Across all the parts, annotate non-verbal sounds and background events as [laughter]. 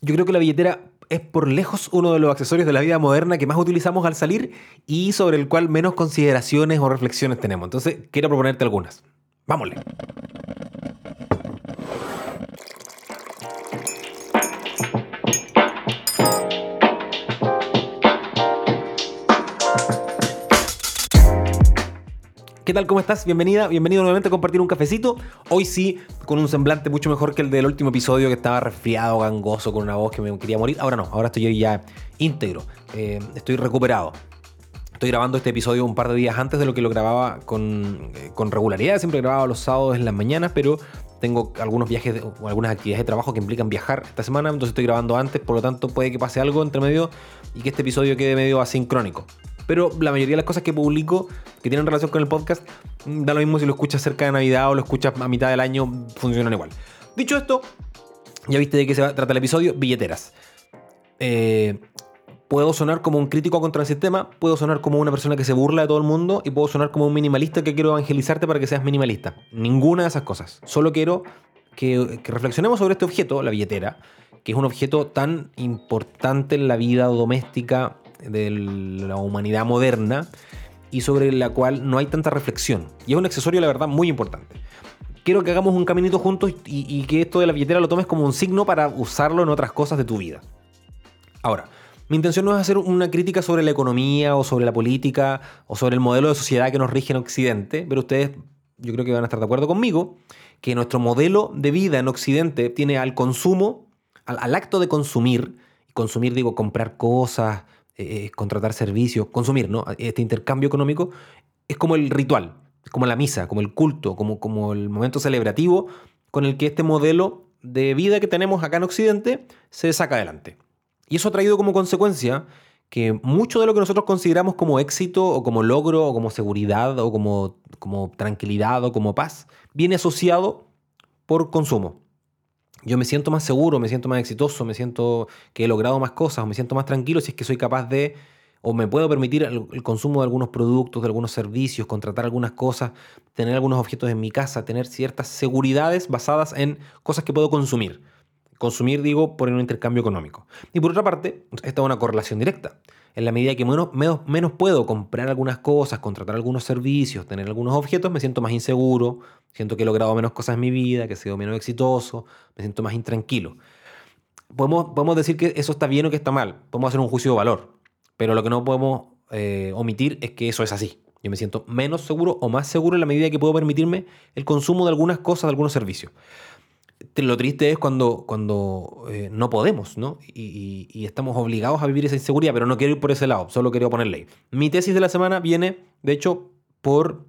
Yo creo que la billetera es por lejos uno de los accesorios de la vida moderna que más utilizamos al salir y sobre el cual menos consideraciones o reflexiones tenemos. Entonces, quiero proponerte algunas. Vámonos. ¿Qué tal? ¿Cómo estás? Bienvenida, bienvenido nuevamente a compartir un cafecito. Hoy sí, con un semblante mucho mejor que el del último episodio que estaba resfriado, gangoso, con una voz que me quería morir. Ahora no, ahora estoy ya íntegro. Eh, estoy recuperado. Estoy grabando este episodio un par de días antes de lo que lo grababa con, eh, con regularidad. Siempre grababa los sábados en las mañanas, pero tengo algunos viajes o algunas actividades de trabajo que implican viajar esta semana, entonces estoy grabando antes, por lo tanto puede que pase algo entre medio y que este episodio quede medio asincrónico pero la mayoría de las cosas que publico que tienen relación con el podcast, mm, da lo mismo si lo escuchas cerca de Navidad o lo escuchas a mitad del año, funcionan igual. Dicho esto, ya viste de qué se trata el episodio, billeteras. Eh, puedo sonar como un crítico contra el sistema, puedo sonar como una persona que se burla de todo el mundo y puedo sonar como un minimalista que quiero evangelizarte para que seas minimalista. Ninguna de esas cosas. Solo quiero que, que reflexionemos sobre este objeto, la billetera, que es un objeto tan importante en la vida doméstica de la humanidad moderna y sobre la cual no hay tanta reflexión. Y es un accesorio, la verdad, muy importante. Quiero que hagamos un caminito juntos y, que esto de la billetera lo tomes como un signo para usarlo en otras cosas de tu vida. Ahora, mi intención no es hacer una crítica sobre la economía o sobre la política o sobre el modelo de sociedad que nos rige en Occidente, pero ustedes yo creo que van a estar de acuerdo conmigo que nuestro modelo de vida en Occidente tiene al consumo, al, al acto de consumir, consumir digo comprar cosas, eh, contratar servicios, consumir, ¿no? Este intercambio económico es como el ritual, es como la misa, como el culto, como, como el momento celebrativo con el que este modelo de vida que tenemos acá en Occidente se saca adelante. Y eso ha traído como consecuencia que mucho de lo que nosotros consideramos como éxito o como logro o como seguridad o como, como tranquilidad o como paz viene asociado por consumo yo me siento más seguro, me siento más exitoso, me siento que he logrado más cosas, me siento más tranquilo si es que soy capaz de, o me puedo permitir el, consumo de algunos productos, de algunos servicios, contratar algunas cosas, tener algunos objetos en mi casa, tener ciertas seguridades basadas en cosas que puedo consumir. Consumir, digo, por un intercambio económico. Y por otra parte, esta es una correlación directa. En la medida que menos, menos, puedo comprar algunas cosas, contratar algunos servicios, tener algunos objetos, me siento más inseguro, siento que he logrado menos cosas en mi vida, que he sido menos exitoso, me siento más intranquilo. Podemos, podemos decir que eso está bien o que está mal, podemos hacer un juicio de valor, pero lo que no podemos eh, omitir es que eso es así. Yo me siento menos seguro o más seguro en la medida que puedo permitirme el consumo de algunas cosas, de algunos servicios lo triste es cuando, cuando eh, no podemos, ¿no? Y, estamos obligados a vivir esa inseguridad, pero no quiero ir por ese lado, solo quiero ponerle. Mi tesis de la semana viene, de hecho, por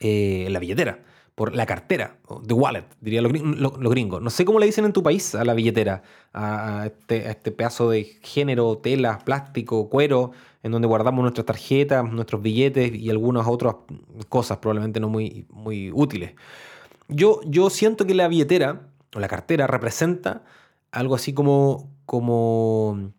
eh, la billetera, por la cartera, the wallet, diría los gringos. No sé cómo le dicen en tu país a la billetera, a este, a este pedazo de género, tela, plástico, cuero, en donde guardamos nuestras tarjetas, nuestros billetes y algunas otras cosas probablemente no muy, muy útiles. Yo, yo siento que la billetera o la cartera representa algo así como, como,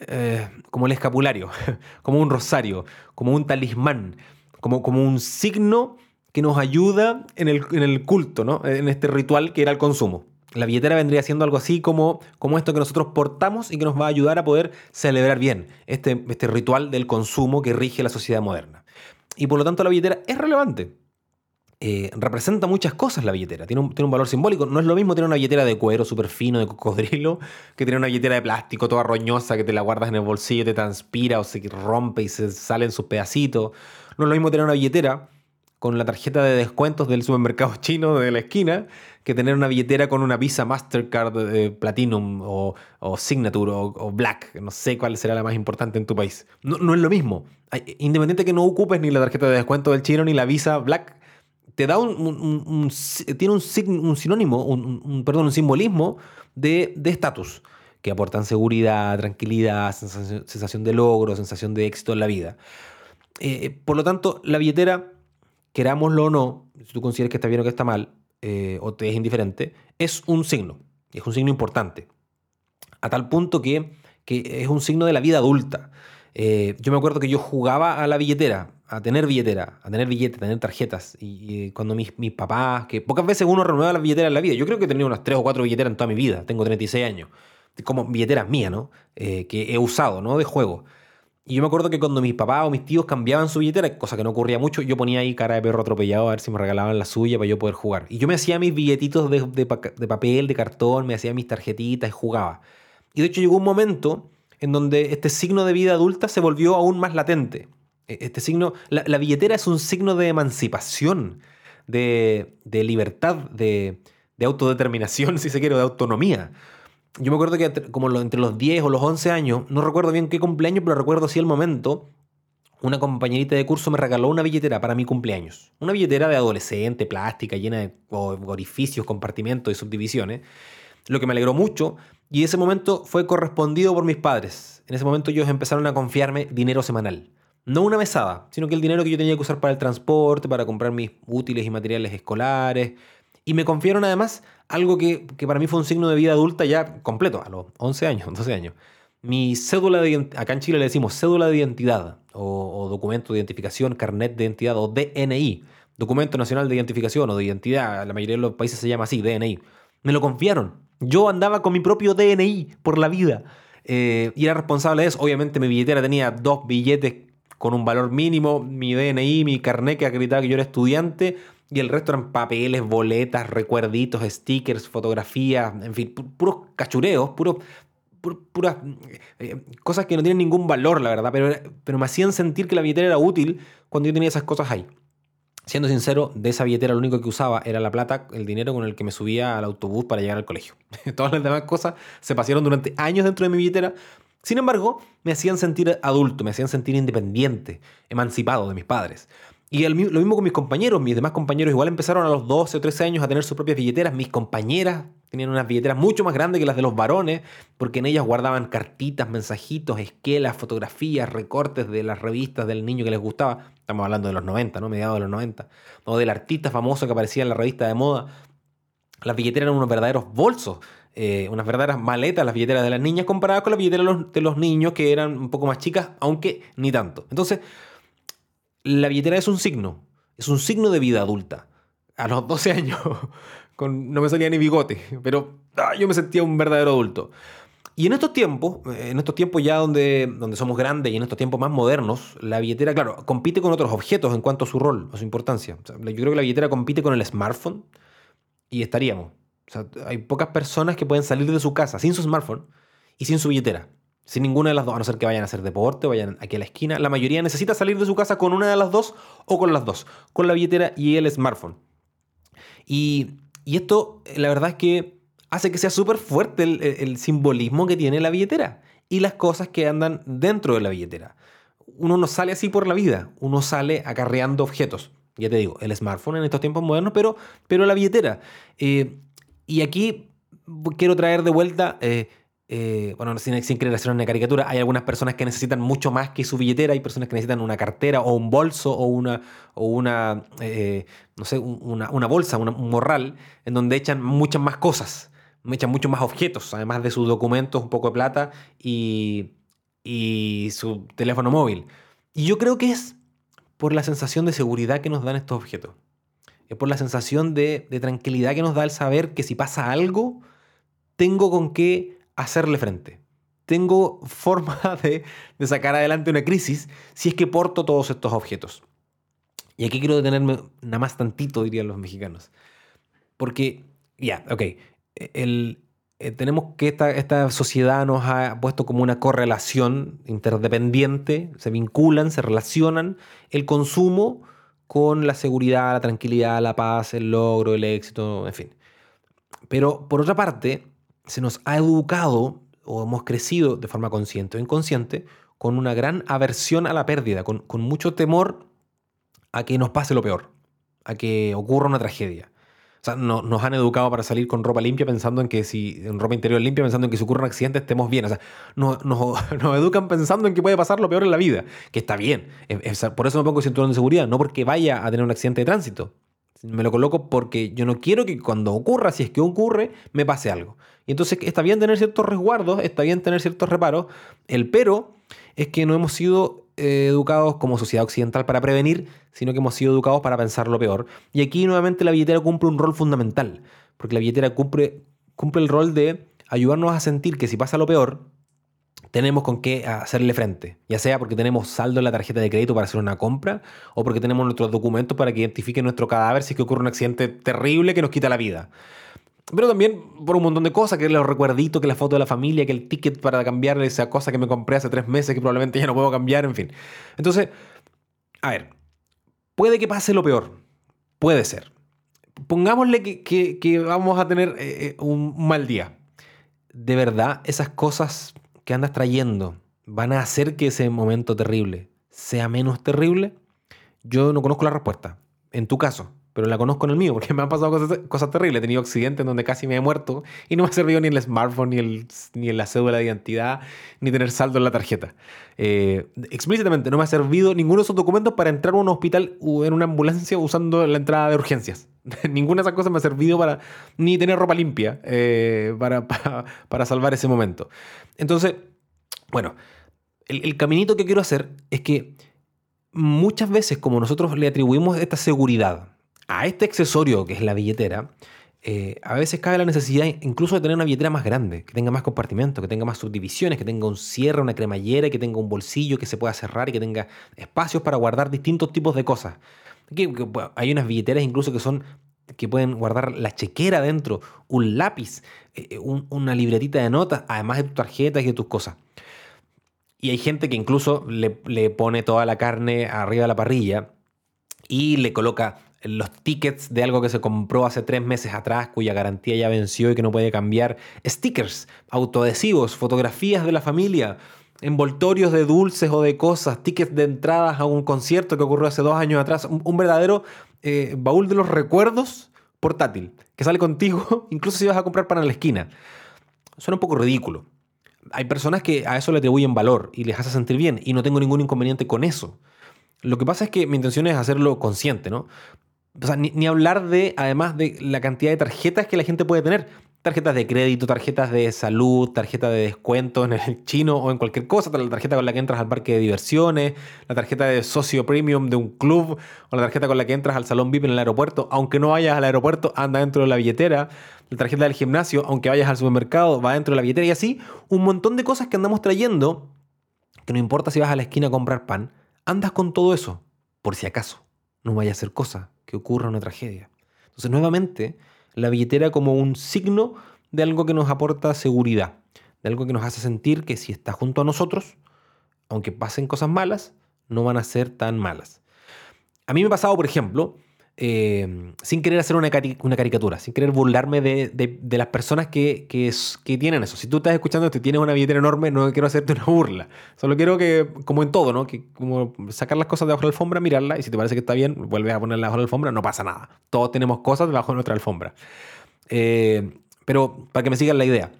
eh, como el escapulario, [laughs] como un rosario, como un talismán, como, como un signo que nos ayuda en el, en el culto, ¿no? en este ritual que era el consumo. La billetera vendría siendo algo así como, como esto que nosotros portamos y que nos va a ayudar a poder celebrar bien este, este ritual del consumo que rige la sociedad moderna. Y por lo tanto la billetera es relevante. Eh, representa muchas cosas la billetera, tiene un, tiene un, valor simbólico. No es lo mismo tener una billetera de cuero súper fino, de cocodrilo, que tener una billetera de plástico toda roñosa que te la guardas en el bolsillo, te transpira o se rompe y se salen sus pedacitos. No es lo mismo tener una billetera con la tarjeta de descuentos del supermercado [laughs] chino de la esquina que tener una billetera con una Visa Mastercard de Platinum o, Signature o, Black. No sé cuál será la más importante en tu país. No, no es lo mismo. Independiente que no ocupes ni la tarjeta de descuento del chino ni la Visa Black, te da un, tiene un, sinónimo, un, perdón, un simbolismo de estatus, que aportan seguridad, tranquilidad, sensación, de logro, sensación de éxito en la vida. Eh, por lo tanto, la billetera, querámoslo o no, si tú consideras que está bien o que está mal, eh, o te es indiferente, es un signo, es un signo importante. A tal punto que, que es un signo de la vida adulta. Eh, yo me acuerdo que yo jugaba a la billetera, a tener billetera, a tener billetes, a tener tarjetas. Y, cuando mis, mis, papás, que pocas veces uno renueva las billeteras en la vida, yo creo que he tenido unas 3 o 4 billeteras en toda mi vida, tengo 36 años. como billeteras mías, ¿no? Eh, que he usado, ¿no? De juego. Y yo me acuerdo que cuando mis papás o mis tíos cambiaban su billetera, cosa que no ocurría mucho, yo ponía ahí cara de perro atropellado a ver si me regalaban la suya para yo poder jugar. Y yo me hacía mis billetitos de, de, de papel, de cartón, me hacía mis tarjetitas y jugaba. Y de hecho llegó un momento en donde este signo de vida adulta se volvió aún más latente. E, este signo, la, la billetera es un signo de emancipación, de, de libertad, de, de autodeterminación, [laughs] si se quiere, de autonomía yo me acuerdo que como entre los 10 o los 11 años, no recuerdo bien qué cumpleaños, pero recuerdo sí el momento, una compañerita de curso me regaló una billetera para mi cumpleaños. Una billetera de adolescente, plástica, llena de orificios, compartimentos y subdivisiones. Lo que me alegró mucho. Y ese momento fue correspondido por mis padres. En ese momento ellos empezaron a confiarme dinero semanal. No una mesada, sino que el dinero que yo tenía que usar para el transporte, para comprar mis útiles y materiales escolares, y me confiaron además algo que, para mí fue un signo de vida adulta ya completo, a los 11 años, 12 años. Mi cédula de acá en Chile le decimos cédula de identidad o, documento de identificación, carnet de identidad o DNI, documento nacional de identificación o de identidad, la mayoría de los países se llama así, DNI. Me lo confiaron. Yo andaba con mi propio DNI por la vida eh, y era responsable de eso. Obviamente mi billetera tenía dos billetes con un valor mínimo, mi DNI, mi carnet que acreditaba que yo era estudiante y el resto eran papeles, boletas, recuerditos, stickers, fotografías, en fin, puros cachureos, puros, puras eh, cosas que no tienen ningún valor, la verdad, pero, pero me hacían sentir que la billetera era útil cuando yo tenía esas cosas ahí. Siendo sincero, de esa billetera lo único que usaba era la plata, el dinero con el que me subía al autobús para llegar al colegio. [laughs] Todas las demás cosas se pasaron durante años dentro de mi billetera. Sin embargo, me hacían sentir adulto, me hacían sentir independiente, emancipado de mis padres. Y lo mismo con mis compañeros, mis demás compañeros igual empezaron a los 12 o 13 años a tener sus propias billeteras. Mis compañeras tenían unas billeteras mucho más grandes que las de los varones, porque en ellas guardaban cartitas, mensajitos, esquelas, fotografías, recortes de las revistas del niño que les gustaba. Estamos hablando de los 90, ¿no? Mediados de los 90. O del artista famoso que aparecía en la revista de moda. Las billeteras eran unos verdaderos bolsos, eh, unas verdaderas maletas, las billeteras de las niñas, comparadas con las billeteras de los niños que eran un poco más chicas, aunque ni tanto. Entonces, la billetera es un signo, es un signo de vida adulta. A los 12 años [laughs] no me salía ni bigote, pero ah, yo me sentía un verdadero adulto. Y en estos tiempos, en estos tiempos ya donde, donde somos grandes y en estos tiempos más modernos, la billetera, claro, compite con otros objetos en cuanto a su rol, a su importancia. yo creo que la billetera compite con el smartphone y estaríamos. Hay pocas personas que pueden salir de su casa sin su smartphone y sin su billetera. Sin ninguna de las dos, a no ser que vayan a hacer deporte, vayan aquí a la esquina. La mayoría necesita salir de su casa con una de las dos o con las dos, con la billetera y el smartphone. Y, esto, la verdad es que hace que sea súper fuerte el, simbolismo que tiene la billetera y las cosas que andan dentro de la billetera. Uno no sale así por la vida, uno sale acarreando objetos. Ya te digo, el smartphone en estos tiempos modernos, pero, pero la billetera. Eh, y aquí quiero traer de vuelta... Eh, eh, bueno, sin, sin querer hacer una caricatura, hay algunas personas que necesitan mucho más que su billetera, hay personas que necesitan una cartera o un bolso o una, o una eh, no sé, una, bolsa, un morral, en donde echan muchas más cosas, echan muchos más objetos, además de sus documentos, un poco de plata y, y su teléfono móvil. Y yo creo que es por la sensación de seguridad que nos dan estos objetos. Es por la sensación de, de tranquilidad que nos da el saber que si pasa algo, tengo con qué hacerle frente. Tengo forma [laughs] de, sacar adelante una crisis si es que porto todos estos objetos. Y aquí quiero detenerme nada más tantito, dirían los mexicanos. Porque, ya, ok, el, eh, tenemos que esta, esta sociedad nos ha puesto como una correlación interdependiente, se vinculan, se relacionan el consumo con la seguridad, la tranquilidad, la paz, el logro, el éxito, en fin. Pero por otra parte, se nos ha educado o hemos crecido de forma consciente o inconsciente con una gran aversión a la pérdida, con, mucho temor a que nos pase lo peor, a que ocurra una tragedia. Sea, no, nos han educado para salir con ropa limpia pensando en que si, en ropa interior limpia, pensando en que si ocurre un accidente estemos bien. O sea, [laughs] nos, educan pensando en que puede pasar lo peor en la vida, que está bien. por eso me pongo cinturón de seguridad, no porque vaya a tener un accidente de tránsito. Me lo coloco porque yo no quiero que cuando ocurra, si es que ocurre, me pase algo. Y entonces está bien tener ciertos resguardos, está bien tener ciertos reparos. El pero es que no hemos sido eh, educados como sociedad occidental para prevenir, sino que hemos sido educados para pensar lo peor. Y aquí nuevamente la billetera cumple un rol fundamental, porque la billetera cumple, cumple el rol de ayudarnos a sentir que si pasa lo peor, tenemos con qué hacerle frente, ya sea porque tenemos saldo en la tarjeta de crédito para hacer una compra o porque tenemos nuestros documentos para que identifiquen nuestro cadáver si es que ocurre un accidente terrible que nos quita la vida. Pero también por un montón de cosas, que los recuerditos, que la foto de la familia, que el ticket para cambiar esa cosa que me compré hace tres meses que probablemente ya no puedo cambiar, en fin. Entonces, a ver, puede que pase lo peor, puede ser. Pongámosle que, vamos a tener eh, eh, un mal día. De verdad, esas cosas que andas trayendo van a hacer que ese momento terrible sea menos terrible? Yo no conozco la respuesta. En tu caso, pero la conozco en el mío, porque [laughs] me han pasado cosas, terribles. He tenido accidentes en donde casi me he muerto y no me ha servido ni el smartphone, ni, el, ni la cédula de identidad, ni tener saldo en la tarjeta. Eh, explícitamente, no me ha servido ninguno de esos documentos para entrar a un hospital o en una ambulancia usando la entrada de urgencias. [laughs] Ninguna de esas cosas me ha servido para ni tener ropa limpia eh, para, [laughs] para, salvar ese momento. Entonces, bueno, el, caminito que quiero hacer es que muchas veces, como nosotros le atribuimos esta seguridad a este accesorio que es la billetera, eh, a veces cabe la necesidad incluso de tener una billetera más grande, que tenga más compartimentos, que tenga más subdivisiones, que tenga un cierre, una cremallera, que tenga un bolsillo que se pueda cerrar y que tenga espacios para guardar distintos tipos de cosas hay unas billeteras incluso que son que pueden guardar la chequera dentro, un lápiz, eh, eh, una libretita de notas, además de tus tarjetas y de tus cosas. Y hay gente que incluso le, pone toda la carne arriba de la parrilla y le coloca los tickets de algo que se compró hace tres meses atrás, cuya garantía ya venció y que no puede cambiar, stickers, autoadhesivos, fotografías de la familia, envoltorios de dulces o de cosas, tickets de entradas a un concierto que ocurrió hace dos años atrás, un, verdadero eh, baúl de los recuerdos portátil, que sale contigo [laughs] incluso si vas a comprar para la esquina. Suena un poco ridículo. Hay personas que a eso le atribuyen valor y les hace sentir bien y no tengo ningún inconveniente con eso. Lo que pasa es que mi intención es hacerlo consciente, ¿no? Ni, hablar de, además de la cantidad de tarjetas que la gente puede tener. Tarjetas de crédito, tarjetas de salud, tarjetas de descuento en el chino o en cualquier cosa, la tarjeta con la que entras al parque de diversiones, la tarjeta de socio premium de un club o la tarjeta con la que entras al salón VIP en el aeropuerto, aunque no vayas al aeropuerto, anda dentro de la billetera, la tarjeta del gimnasio, aunque vayas al supermercado, va dentro de la billetera. Y así un montón de cosas que andamos trayendo, que no importa si vas a la esquina a comprar pan, andas con todo eso, por si acaso. No vaya a ser cosa que ocurra una tragedia. Entonces, nuevamente, la billetera como un signo de algo que nos aporta seguridad, de algo que nos hace sentir que si está junto a nosotros, aunque pasen cosas malas, no van a ser tan malas. A mí me ha pasado, por ejemplo, eh, sin querer hacer una, caricatura, sin querer burlarme de, las personas que, tienen eso. Si tú estás escuchando y tienes una billetera enorme, no quiero hacerte una burla. Solo quiero que, como en todo, ¿no? Que como sacar las cosas debajo de la alfombra, mirarla y si te parece que está bien, vuelves a ponerla debajo de la alfombra, no pasa nada. Todos tenemos cosas debajo de nuestra alfombra. Eh, pero para que me sigan la idea.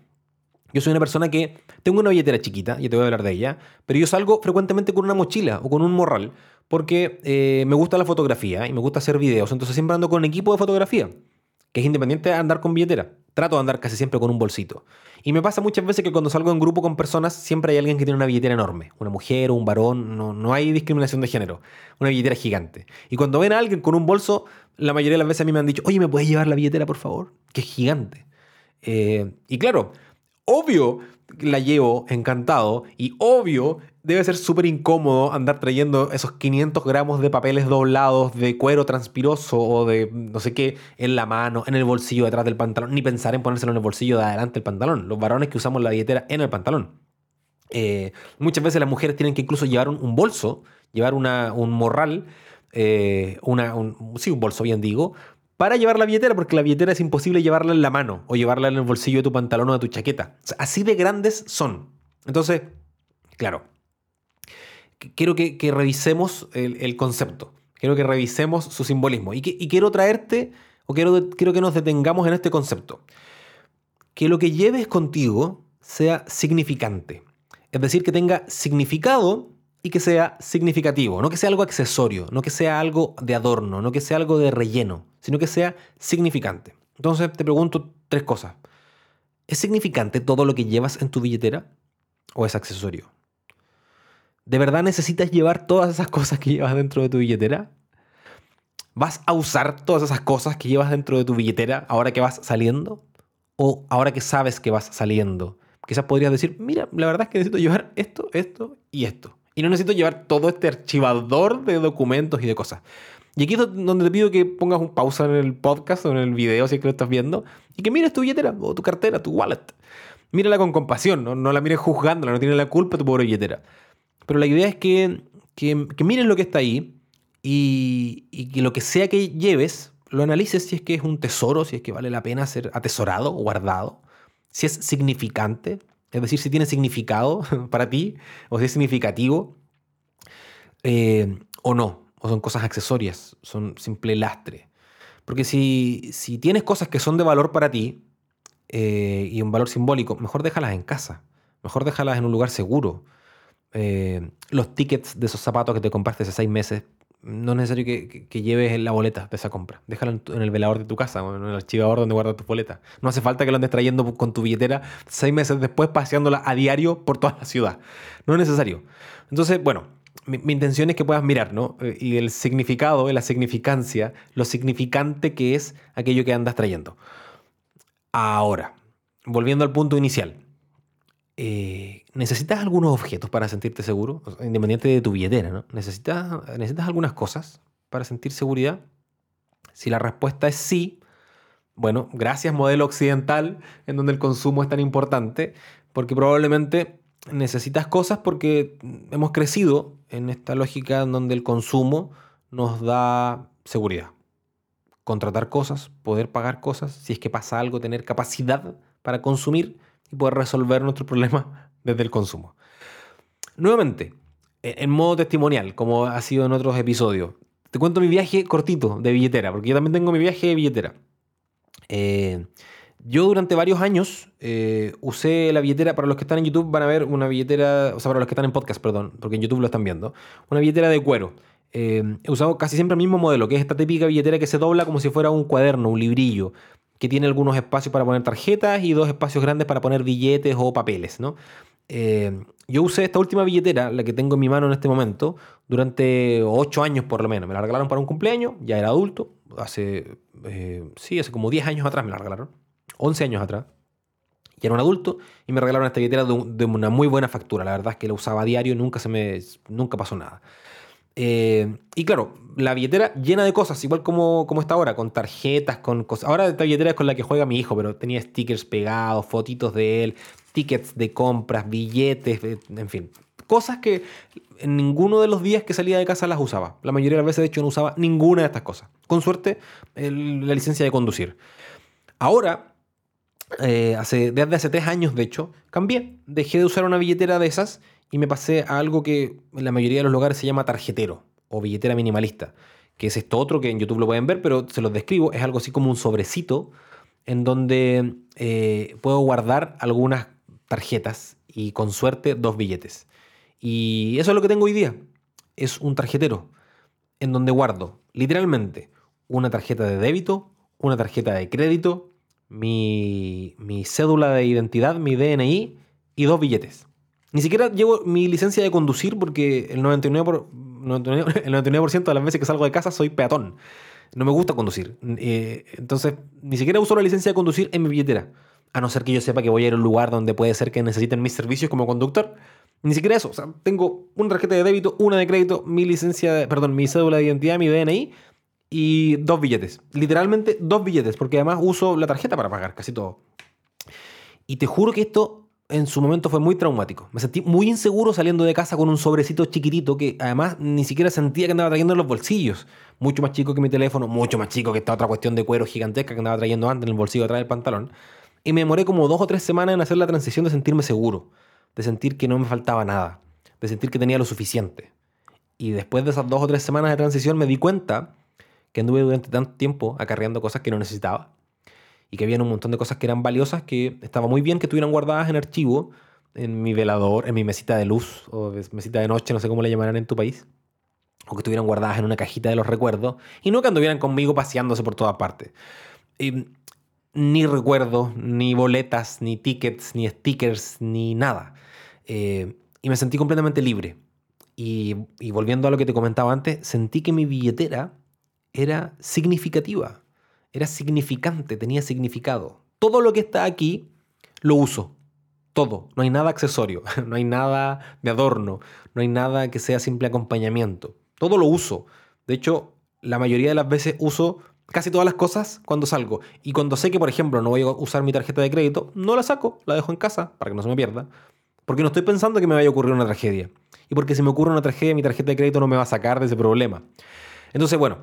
Yo soy una persona que tengo una billetera chiquita, y te voy a hablar de ella, pero yo salgo frecuentemente con una mochila o con un morral porque eh, me gusta la fotografía y me gusta hacer videos, entonces siempre ando con equipo de fotografía, que es independiente de andar con billetera. Trato de andar casi siempre con un bolsito. Y me pasa muchas veces que cuando salgo en grupo con personas, siempre hay alguien que tiene una billetera enorme. Una mujer o un varón, no, no hay discriminación de género. Una billetera gigante. Y cuando ven a alguien con un bolso, la mayoría de las veces a mí me han dicho, oye, ¿me puedes llevar la billetera, por favor? Que es gigante. Eh, y claro, obvio la llevo encantado y obvio debe ser súper incómodo andar trayendo esos 500 gramos de papeles doblados de cuero transpiroso o de no sé qué en la mano, en el bolsillo detrás del pantalón, ni pensar en ponérselo en el bolsillo de adelante del pantalón. Los varones que usamos la billetera en el pantalón. Eh, muchas veces las mujeres tienen que incluso llevar un, bolso, llevar un morral, eh, una, sí, un bolso bien digo, para llevar la billetera, porque la billetera es imposible llevarla en la mano o llevarla en el bolsillo de tu pantalón o de tu chaqueta. así de grandes son. Entonces, claro, quiero que, revisemos el, concepto, quiero que revisemos su simbolismo y, quiero traerte, o quiero, quiero que nos detengamos en este concepto. Que lo que lleves contigo sea significante, es decir, que tenga significado y que sea significativo, no que sea algo accesorio, no que sea algo de adorno, no que sea algo de relleno, sino que sea significante. Entonces te pregunto tres cosas. ¿Es significante todo lo que llevas en tu billetera o es accesorio? ¿De verdad necesitas llevar todas esas cosas que llevas dentro de tu billetera? ¿Vas a usar todas esas cosas que llevas dentro de tu billetera ahora que vas saliendo? O ahora que sabes que vas saliendo, quizás podrías decir, mira, la verdad es que necesito llevar esto, esto y esto. Y no necesito llevar todo este archivador de documentos y de cosas. Y aquí es donde te pido que pongas un pausa en el podcast o en el video si es que lo estás viendo y que mires tu billetera o tu cartera, tu wallet. Mírala con compasión, no, no la mires juzgándola, no tiene la culpa tu pobre billetera. Pero la idea es que, que, mires lo que está ahí y, que lo que sea que lleves, lo analices si es que es un tesoro, si es que vale la pena ser atesorado guardado, si es significante, es decir, si tiene significado [laughs] para ti o si es significativo eh, o no, son cosas accesorias, son simple lastre. Porque si, si tienes cosas que son de valor para ti eh, y un valor simbólico, mejor déjalas en casa, mejor déjalas en un lugar seguro. Eh, los tickets de esos zapatos que te compraste hace seis meses, no es necesario que, lleves la boleta de esa compra. Déjala en, el velador de tu casa o en el archivador donde guardas tu boleta. No hace falta que lo andes trayendo con tu billetera seis meses después paseándola a diario por toda la ciudad. No es necesario. Entonces, bueno, mi, intención es que puedas mirar, ¿no? Eh, y el significado, la significancia, lo significante que es aquello que andas trayendo. Ahora, volviendo al punto inicial. Eh, ¿Necesitas algunos objetos para sentirte seguro? independiente de tu billetera, ¿no? ¿Necesitas, ¿Necesitas algunas cosas para sentir seguridad? Si la respuesta es sí, bueno, gracias modelo occidental en donde el consumo es tan importante, porque probablemente necesitas cosas porque hemos crecido en esta lógica en donde el consumo nos da seguridad. Contratar cosas, poder pagar cosas, si es que pasa algo, tener capacidad para consumir y poder resolver nuestro problema [laughs] desde el consumo. Nuevamente, e-, en modo testimonial, como ha sido en otros episodios, te cuento mi viaje cortito de billetera, porque yo también tengo mi viaje de billetera. Eh, yo durante varios años eh, usé la billetera, para los que están en YouTube van a ver una billetera, o sea, para los que están en podcast, perdón, porque en YouTube lo están viendo, una billetera de cuero. Eh, he usado casi siempre el mismo modelo, que es esta típica billetera que se dobla como si fuera un cuaderno, un librillo, que tiene algunos espacios para poner tarjetas y dos espacios grandes para poner billetes o papeles, ¿no? Eh, yo usé esta última billetera, la que tengo en mi mano en este momento, durante ocho años por lo menos. Me la regalaron para un cumpleaños, ya era adulto, hace, sí, hace como 10 años atrás me la regalaron. 11 años atrás. Y era un adulto y me regalaron esta billetera de, una muy buena factura. La verdad es que la usaba a diario y nunca, se me, nunca pasó nada. Eh, y claro, la billetera llena de cosas, igual como, como está ahora, con tarjetas, con cosas. Ahora esta billetera es con la que juega mi hijo, pero tenía stickers pegados, fotitos de él, tickets de compras, billetes, en fin. Cosas que en ninguno de los días que salía de casa las usaba. La mayoría de las veces, de hecho, no usaba ninguna de estas cosas. Con suerte, la licencia de conducir. Ahora, eh, hace, desde hace tres años, de hecho, cambié. Dejé de usar una billetera de esas y me pasé a algo que en la mayoría de los lugares se llama tarjetero o billetera minimalista, que es esto otro que en YouTube lo pueden ver, pero se los describo. Es algo así como un sobrecito en donde eh, puedo guardar algunas tarjetas y con suerte dos billetes. Y eso es lo que tengo hoy día. Es un tarjetero en donde guardo literalmente una tarjeta de débito, una tarjeta de crédito, mi, cédula de identidad, mi DNI y dos billetes. Ni siquiera llevo mi licencia de conducir porque el 99%, [laughs] el 99 de las veces que salgo de casa soy peatón. No me gusta conducir. Eh, entonces, ni siquiera uso la licencia de conducir en mi billetera. A no ser que yo sepa que voy a ir a un lugar donde puede ser que necesiten mis servicios como conductor. Ni siquiera eso. Tengo una tarjeta de débito, una de crédito, mi licencia, perdón, mi cédula de identidad, mi DNI y dos billetes. Literalmente dos billetes, porque además uso la tarjeta para pagar casi todo. Y te juro que esto en su momento fue muy traumático. Me sentí muy inseguro saliendo de casa con un sobrecito chiquitito que además ni siquiera sentía que andaba trayendo en los bolsillos. Mucho más chico que mi teléfono, mucho más chico que esta otra cuestión de cuero gigantesca que andaba trayendo antes en el bolsillo atrás del pantalón. Y me demoré como dos o tres semanas en hacer la transición de sentirme seguro, de sentir que no me faltaba nada, de sentir que tenía lo suficiente. Y después de esas dos o tres semanas de transición me di cuenta que anduve durante tanto tiempo acarreando cosas que no necesitaba y que había un montón de cosas que eran valiosas que estaba muy bien que estuvieran guardadas en archivo en mi velador, en mi mesita de luz o mesita de noche, no sé cómo le llamarán en tu país, o que estuvieran guardadas en una cajita de los recuerdos y no que anduvieran conmigo paseándose por todas partes. ni recuerdos, ni boletas, ni tickets, ni stickers, ni nada. Eh, y me sentí completamente libre. Y, y volviendo a lo que te comentaba antes, sentí que mi billetera era significativa, era significante, tenía significado. Todo lo que está aquí lo uso. Todo. No hay nada accesorio, [laughs] no hay nada de adorno, no hay nada que sea simple acompañamiento. Todo lo uso. De hecho, la mayoría de las veces uso casi todas las cosas cuando salgo. Y cuando sé que, por ejemplo, no voy a usar mi tarjeta de crédito, no la saco, la dejo en casa para que no se me pierda. Porque no estoy pensando que me vaya a ocurrir una tragedia. Y porque si me ocurre una tragedia, mi tarjeta de crédito no me va a sacar de ese problema. Entonces, bueno,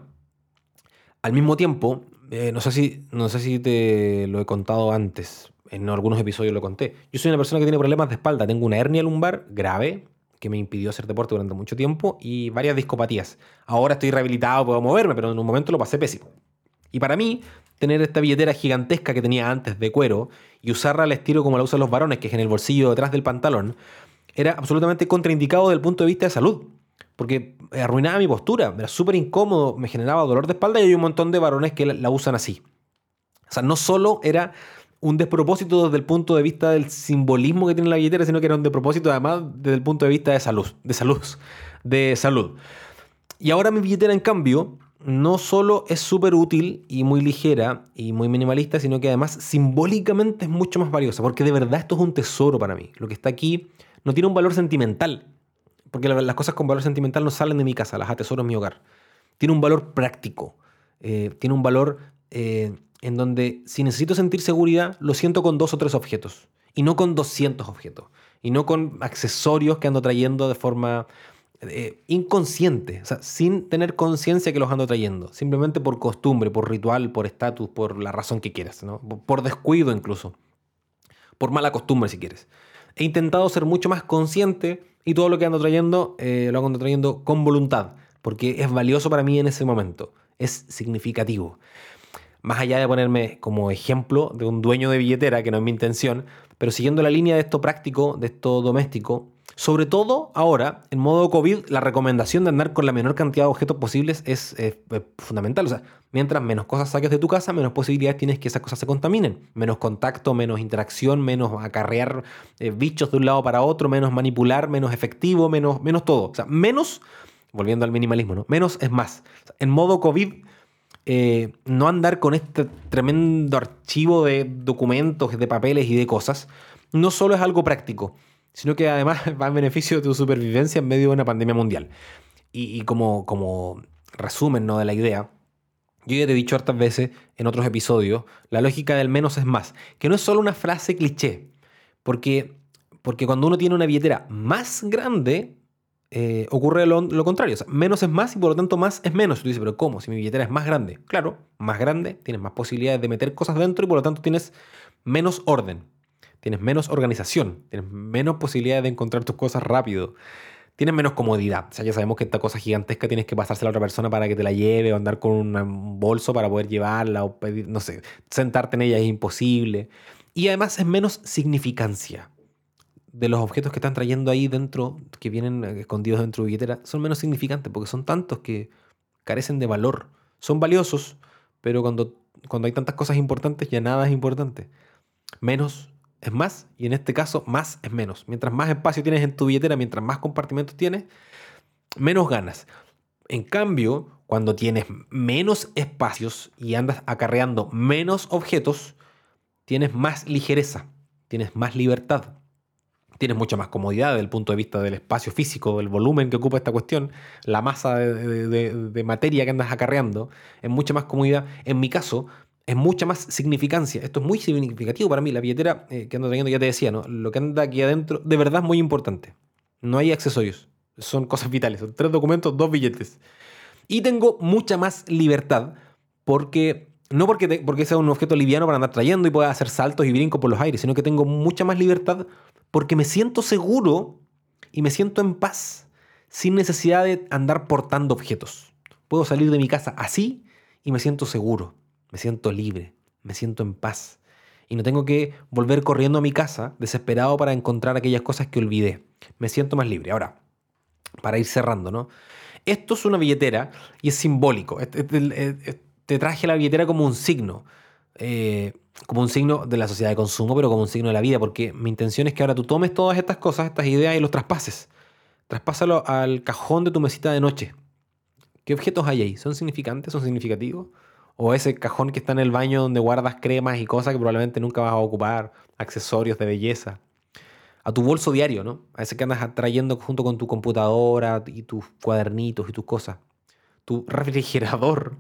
al mismo tiempo, eh, no, sé si, no sé si te lo he contado antes, en algunos episodios lo conté. Yo soy una persona que tiene problemas de espalda. Tengo una hernia lumbar grave que me impidió hacer deporte durante mucho tiempo y varias discopatías. Ahora estoy rehabilitado, puedo moverme, pero en un momento lo pasé pésimo. Y para mí, tener esta billetera gigantesca que tenía antes de cuero y usarla al estilo como la usan los varones, que es en el bolsillo detrás del pantalón, era absolutamente contraindicado desde el punto de vista de salud. Porque arruinaba mi postura, era súper incómodo, me generaba dolor de espalda y hay un montón de varones que la usan así. O sea, no solo era un despropósito desde el punto de vista del simbolismo que tiene la billetera, sino que era un despropósito además desde el punto de vista de salud, de salud, de salud. Y ahora mi billetera, en cambio, no solo es súper útil y muy ligera y muy minimalista, sino que además simbólicamente es mucho más valiosa, porque de verdad esto es un tesoro para mí. Lo que está aquí no tiene un valor sentimental, porque las cosas con valor sentimental no salen de mi casa, las atesoro en mi hogar. Tiene un valor práctico, eh, tiene un valor eh, en donde si necesito sentir seguridad, lo siento con dos o tres objetos, y no con 200 objetos, y no con accesorios que ando trayendo de forma eh, inconsciente, o sea, sin tener conciencia que los ando trayendo, simplemente por costumbre, por ritual, por estatus, por la razón que quieras, ¿no? por descuido incluso, por mala costumbre si quieres. He intentado ser mucho más consciente y todo lo que ando trayendo eh, lo ando trayendo con voluntad, porque es valioso para mí en ese momento, es significativo. Más allá de ponerme como ejemplo de un dueño de billetera, que no es mi intención, pero siguiendo la línea de esto práctico, de esto doméstico, sobre todo ahora, en modo COVID, la recomendación de andar con la menor cantidad de objetos posibles es, fundamental. O sea, mientras menos cosas saques de tu casa, menos posibilidades tienes que esas cosas se contaminen. Menos contacto, menos interacción, menos acarrear eh, bichos de un lado para otro, menos manipular, menos efectivo, menos, menos todo. O sea, menos, volviendo al minimalismo, ¿no? Menos es más. en modo COVID eh, no andar con este tremendo archivo de documentos, de papeles y de cosas, no solo es algo práctico, sino que además [laughs] va en beneficio de tu supervivencia en medio de una pandemia mundial. Y, como, como resumen ¿no? de la idea, yo ya te he dicho hartas veces en otros episodios, la lógica del menos es más, que no es solo una frase cliché, porque, porque cuando uno tiene una billetera más grande, eh, ocurre lo, contrario. menos es más y por lo tanto más es menos. Tú dices, pero ¿cómo? Si mi billetera es más grande. Claro, más grande, tienes más posibilidades de meter cosas dentro y por lo tanto tienes menos orden. Tienes menos organización. Tienes menos posibilidades de encontrar tus cosas rápido. Tienes menos comodidad. O sea, ya sabemos que esta cosa gigantesca tienes que pasársela a otra persona para que te la lleve o andar con un bolso para poder llevarla o pedir, no sé, sentarte en ella es imposible. Y además es menos significancia de los objetos que están trayendo ahí dentro, que vienen eh, escondidos dentro de billetera, son menos significantes porque son tantos que carecen de valor. Son valiosos, pero cuando, cuando hay tantas cosas importantes ya nada es importante. Menos es más y en este caso más es menos. Mientras más espacio tienes en tu billetera, mientras más compartimentos tienes, menos ganas. En cambio, cuando tienes menos espacios y andas acarreando menos objetos, tienes más ligereza, tienes más libertad tienes mucha más comodidad desde el punto de vista del espacio físico, del volumen que ocupa esta cuestión, la masa de, materia que andas acarreando, es mucha más comodidad. En mi caso, es mucha más significancia. Esto es muy significativo para mí. La billetera eh, que ando trayendo, ya te decía, ¿no? Lo que anda aquí adentro, de verdad es muy importante. No hay accesorios. Son cosas vitales. Son tres documentos, dos billetes. Y tengo mucha más libertad porque no porque, porque sea un objeto liviano para andar trayendo y pueda hacer saltos y brincos por los aires, sino que tengo mucha más libertad porque me siento seguro y me siento en paz sin necesidad de andar portando objetos. Puedo salir de mi casa así y me siento seguro, me siento libre, me siento en paz. Y no tengo que volver corriendo a mi casa desesperado para encontrar aquellas cosas que olvidé. Me siento más libre. Ahora, para ir cerrando, ¿no? Esto es una billetera y es simbólico. Te traje la billetera como un signo. Eh, como un signo de la sociedad de consumo, pero como un signo de la vida, porque mi intención es que ahora tú tomes todas estas cosas, estas ideas y los traspases. Traspásalo al cajón de tu mesita de noche. ¿Qué objetos hay ahí? ¿Son significantes? ¿Son significativos? O ese cajón que está en el baño donde guardas cremas y cosas que probablemente nunca vas a ocupar, accesorios de belleza. A tu bolso diario, ¿no? A ese que andas trayendo junto con tu computadora y tus cuadernitos y tus cosas. Tu refrigerador,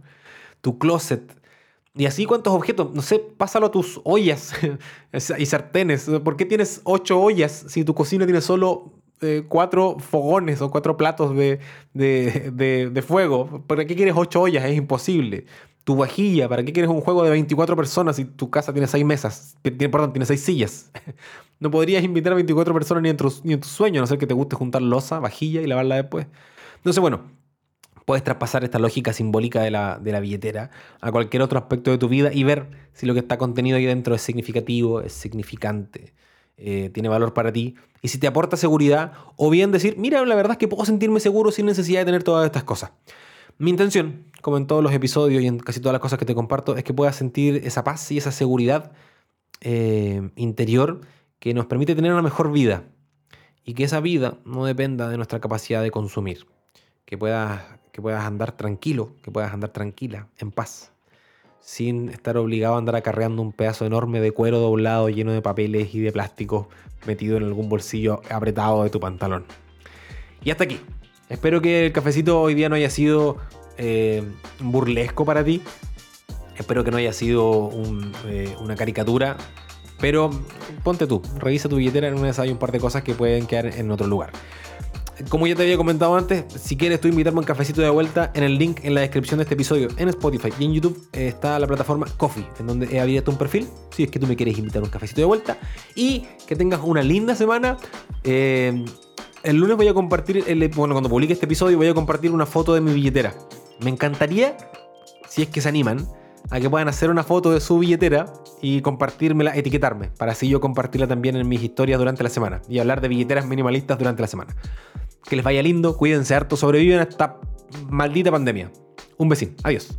tu closet. Y así cuántos objetos, no sé, pásalo a tus ollas [laughs] y sartenes. ¿Por qué tienes ocho ollas si tu cocina tiene solo eh, cuatro fogones o cuatro platos de, de, de, fuego. ¿Para qué quieres ocho ollas? Es imposible. Tu vajilla, ¿para qué quieres un juego de 24 personas si tu casa tiene seis mesas? Tiene, perdón, tiene seis sillas. [laughs] no podrías invitar a 24 personas ni en, tu, ni sueño, a no ser que te guste juntar losa, vajilla y lavarla después. Entonces, bueno, puedes traspasar esta lógica simbólica de la, de la, billetera a cualquier otro aspecto de tu vida y ver si lo que está contenido ahí dentro es significativo, es significante, eh, tiene valor para ti y si te aporta seguridad, o bien decir, mira, la verdad es que puedo sentirme seguro sin necesidad de tener todas estas cosas. Mi intención, como en todos los episodios y en casi todas las cosas que te comparto, es que puedas sentir esa paz y esa seguridad eh, interior que nos permite tener una mejor vida y que esa vida no dependa de nuestra capacidad de consumir. Que puedas, que puedas andar tranquilo, que puedas andar tranquila, en paz sin estar obligado a andar acarreando un pedazo enorme de cuero doblado lleno de papeles y de plástico metido en algún bolsillo apretado de tu pantalón. Y hasta aquí. Espero que el cafecito hoy día no haya sido eh, burlesco para ti. Espero que no haya sido eh, una caricatura. Pero ponte tú, revisa tu billetera, en una de hay un par de cosas que pueden quedar en otro lugar. Como ya te había comentado antes, si quieres tú invitarme a un cafecito de vuelta, en el link en la descripción de este episodio en Spotify y en YouTube está la plataforma Coffee, en donde he abierto un perfil, si es que tú me quieres invitar a un cafecito de vuelta. Y que tengas una linda semana. Eh, el lunes voy a compartir, bueno, cuando publique este episodio voy a compartir una foto de mi billetera. Me encantaría, si es que se animan, a que puedan hacer una foto de su billetera y compartírmela, etiquetarme, para así yo compartirla también en mis historias durante la semana y hablar de billeteras minimalistas durante la semana. Que les vaya lindo, cuídense harto, sobreviven a esta maldita pandemia. Un besín, adiós.